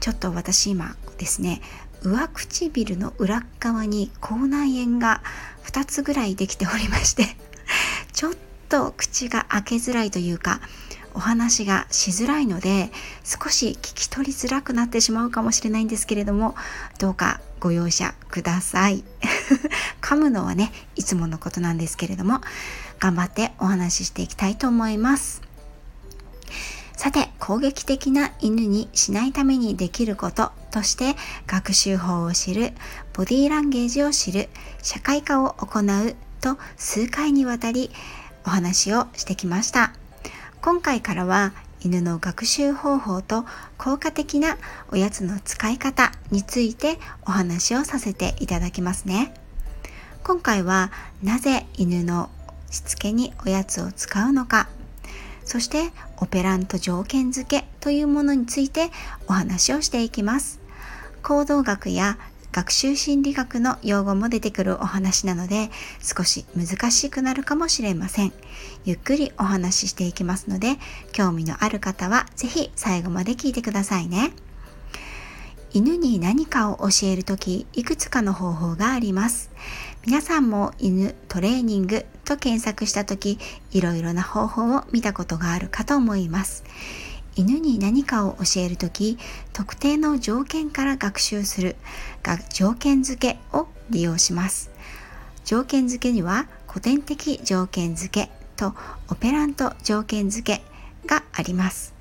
ちょっと私今ですね上唇の裏側に口内炎が2つぐらいできておりまして ちょっと口が開けづらいというかお話がしづらいので少し聞き取りづらくなってしまうかもしれないんですけれどもどうかご容赦ください。噛むのはねいつものことなんですけれども頑張ってお話ししていきたいと思います。さて攻撃的な犬にしないためにできることとして学習法を知るボディーランゲージを知る社会科を行うと数回にわたりお話をしてきました。今回からは犬の学習方法と効果的なおやつの使い方についてお話をさせていただきますね。今回はなぜ犬のしつけにおやつを使うのかそしてオペラント条件付けというものについてお話をしていきます。行動学や学習心理学の用語も出てくるお話なので少し難しくなるかもしれません。ゆっくりお話ししていきますので興味のある方は是非最後まで聞いてくださいね。犬に何かを教えるときいくつかの方法があります。皆さんも犬トレーニングと検索した時いろいろな方法を見たことがあるかと思います。犬に何かを教える時特定の条件から学習するが条件付けを利用します。条件付けには古典的条件付けとオペラント条件付けがあります。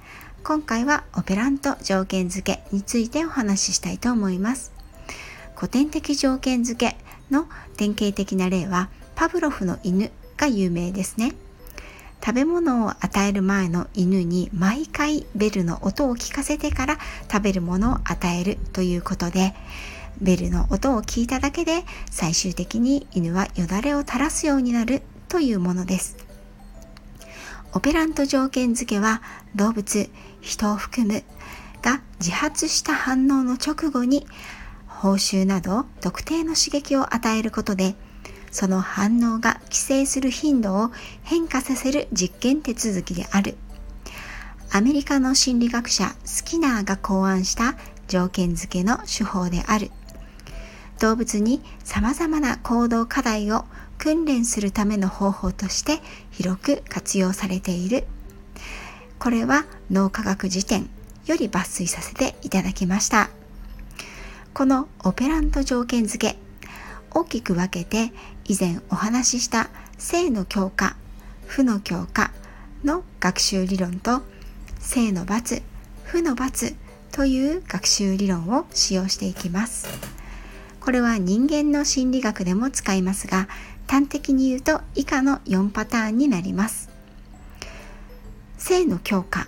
今回はオペラント条件付けについてお話ししたいと思います。古典的条件付けの典型的な例はパブロフの犬が有名ですね。食べ物を与える前の犬に毎回ベルの音を聞かせてから食べるものを与えるということでベルの音を聞いただけで最終的に犬はよだれを垂らすようになるというものです。オペラント条件付けは動物人を含むが自発した反応の直後に報酬など特定の刺激を与えることでその反応が規制する頻度を変化させる実験手続きである。アメリカの心理学者スキナーが考案した条件付けの手法である。動物に様々な行動課題を訓練するための方法として広く活用されている。これは脳科学辞典より抜粋させていただきました。このオペラント条件付け。大きく分けて以前お話しした性の強化負の強化の学習理論と性の罰負の罰という学習理論を使用していきます。これは人間の心理学でも使いますが端的に言うと以下の4パターンになります。性の強化。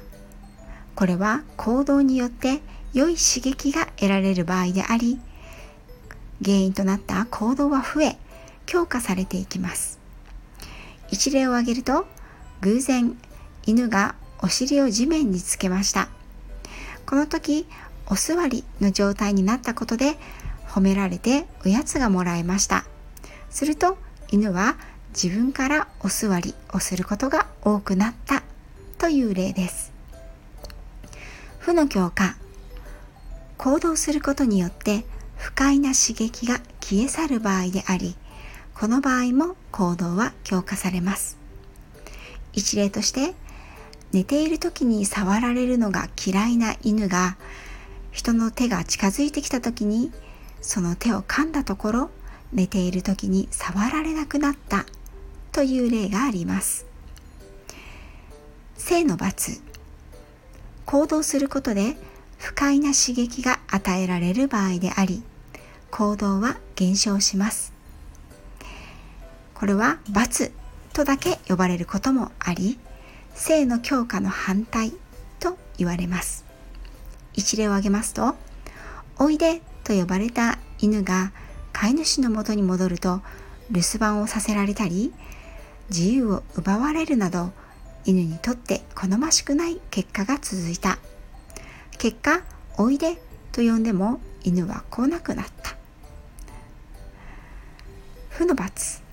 これは行動によって良い刺激が得られる場合であり原因となった行動は増え強化されていきます。一例を挙げると偶然犬がお尻を地面につけました。この時お座りの状態になったことで褒められておやつがもらえました。すると犬は自分からお座りをすることが多くなったという例です。負の強化。行動することによって不快な刺激が消え去る場合でありこの場合も行動は強化されます。一例として寝ている時に触られるのが嫌いな犬が人の手が近づいてきた時にその手を噛んだところ寝ている時に触られなくなったという例があります。性の罰。行動することで不快な刺激が与えられる場合であり行動は減少します。これは罰とだけ呼ばれることもあり性の強化の反対と言われます。一例を挙げますとおいでと呼ばれた犬が飼い主のもとに戻ると留守番をさせられたり自由を奪われるなど犬にとって好ましくない結果が続いた。結果おいでと呼んでも犬は来なくなった。負の罰。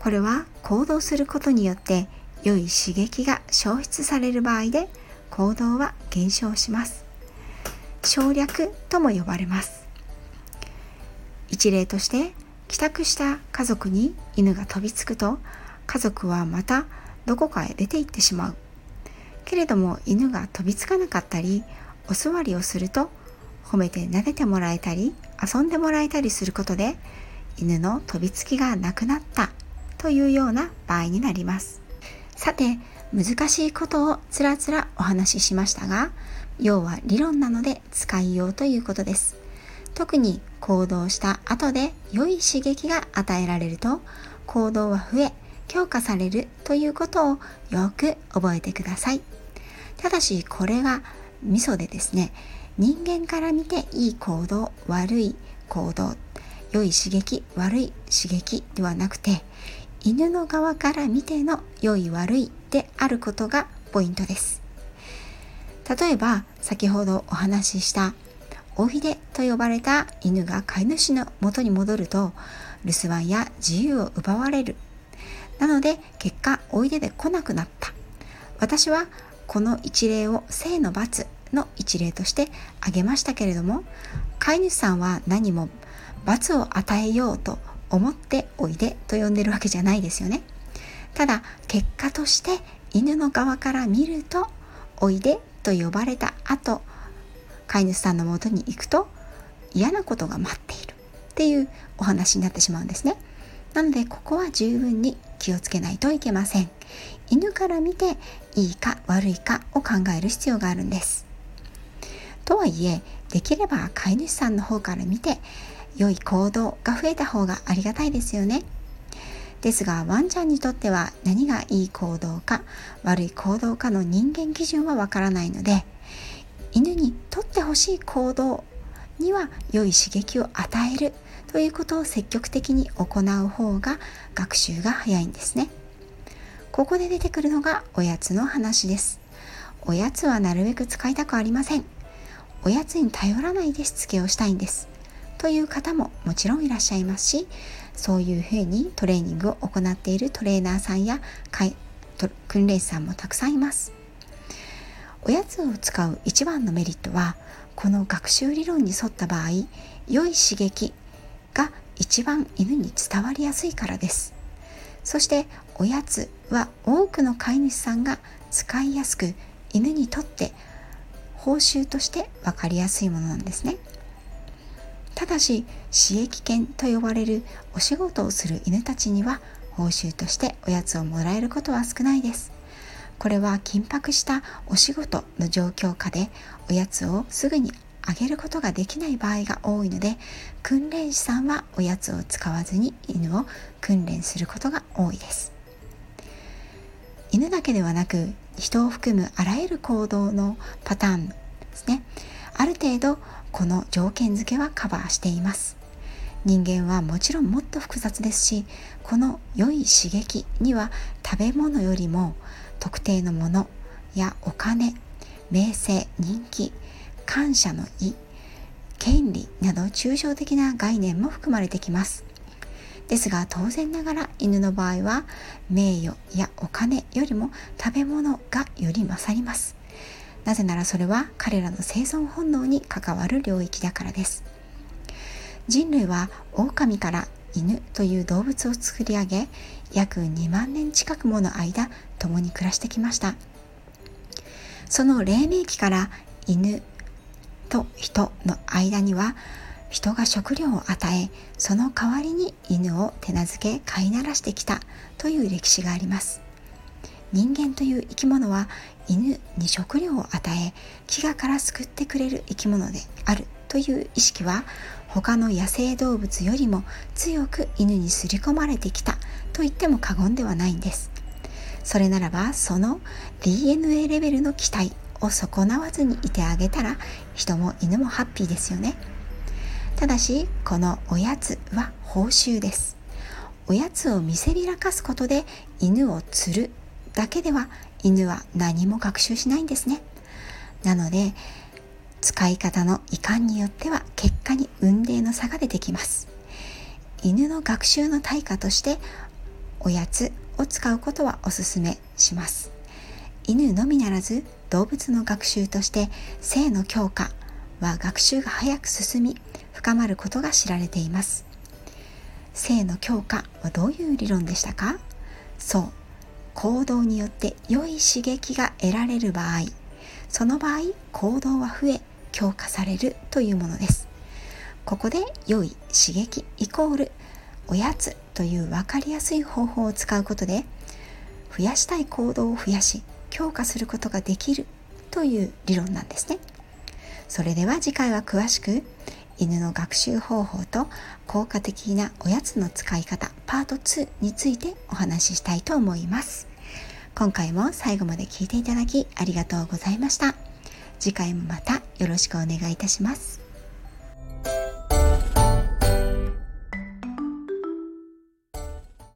これは行動することによって良い刺激が消失される場合で行動は減少します。省略とも呼ばれます。一例として帰宅した家族に犬が飛びつくと家族はまたどこかへ出て行ってしまう。けれども犬が飛びつかなかったりお座りをすると褒めて撫でてもらえたり遊んでもらえたりすることで犬の飛びつきがなくなったというような場合になります。さて難しいことをつらつらお話ししましたが要は理論なので使いようということです。特に行動した後で良い刺激が与えられると行動は増え強化されるということをよく覚えてください。ただしこれがミソでですね人間から見ていい行動悪い行動良い刺激悪い刺激ではなくて犬の側から見ての良い悪いであることがポイントです。例えば先ほどお話ししたおひでと呼ばれた犬が飼い主の元に戻ると留守番や自由を奪われる。なので結果おいでで来なくなった。私はこの一例を正の罰の一例として挙げましたけれども飼い主さんは何も罰を与えようと思っておいでと呼んでるわけじゃないですよね。ただ結果として犬の側から見るとおいでと呼ばれた後飼い主さんのもとに行くと嫌なことが待っているっていうお話になってしまうんですね。なのでここは十分に気をつけないといけません。犬から見ていいか悪いかを考える必要があるんです。とはいえできれば飼い主さんの方から見て良い行動が増えた方がありがたいですよね。ですがワンちゃんにとっては何がいい行動か悪い行動かの人間基準はわからないので犬にとってほしい行動には良い刺激を与えるということを積極的に行う方が学習が早いんですね。ここで出てくるのがおやつの話です。おやつはなるべく使いたくありません。おやつに頼らないでしつけをしたいんです。という方ももちろんいらっしゃいますしそういうふうにトレーニングを行っているトレーナーさんや訓練士さんもたくさんいます。おやつを使う一番のメリットはこの学習理論に沿った場合良い刺激が一番犬に伝わりやすいからです。そしておやつは多くの飼い主さんが使いやすく犬にとって報酬として分かりやすいものなんですね。ただし刺激犬と呼ばれるお仕事をする犬たちには報酬としておやつをもらえることは少ないです。これは緊迫したお仕事の状況下でおやつをすぐにあげることができない場合が多いので訓練士さんはおやつを使わずに犬を訓練することが多いです。犬だけではなく人を含むあらゆる行動のパターンですね。ある程度この条件付けはカバーしています。人間はもちろんもっと複雑ですしこの良い刺激には食べ物よりも特定のものやお金名声人気感謝の意権利など抽象的な概念も含まれてきます。ですが当然ながら犬の場合は名誉やお金よりも食べ物がより勝ります。なぜならそれは彼らの生存本能に関わる領域だからです。人類は狼から犬という動物を作り上げ約2万年近くもの間共に暮らしてきました。その黎明期から犬と人の間には人が食料を与えその代わりに犬を手なずけ飼いならしてきたという歴史があります。人間という生き物は犬に食料を与え飢餓から救ってくれる生き物であるという意識は他の野生動物よりも強く犬に刷り込まれてきたと言っても過言ではないんです。それならばその DNA レベルの期待を損なわずにいてあげたら人も犬もハッピーですよね。ただしこのおやつは報酬です。おやつを見せびらかすことで犬を釣るだけでは犬は何も学習しないんですね。なので使い方の遺憾によっては結果に運命の差が出てきます。犬の学習の対価としておやつを使うことはおすすめします。犬のみならず動物の学習として性の強化は学習が早く進み深まることが知られています。性の強化はどういう理論でしたか？そう行動によって良い刺激が得られる場合。その場合行動は増え強化されるというものです。ここで良い刺激イコールおやつという分かりやすい方法を使うことで増やしたい行動を増やし強化することができるという理論なんですね。それでは次回は詳しく犬の学習方法と効果的なおやつの使い方パート2についてお話ししたいと思います。今回も最後まで聞いていただきありがとうございました。次回もまたよろしくお願いいたします。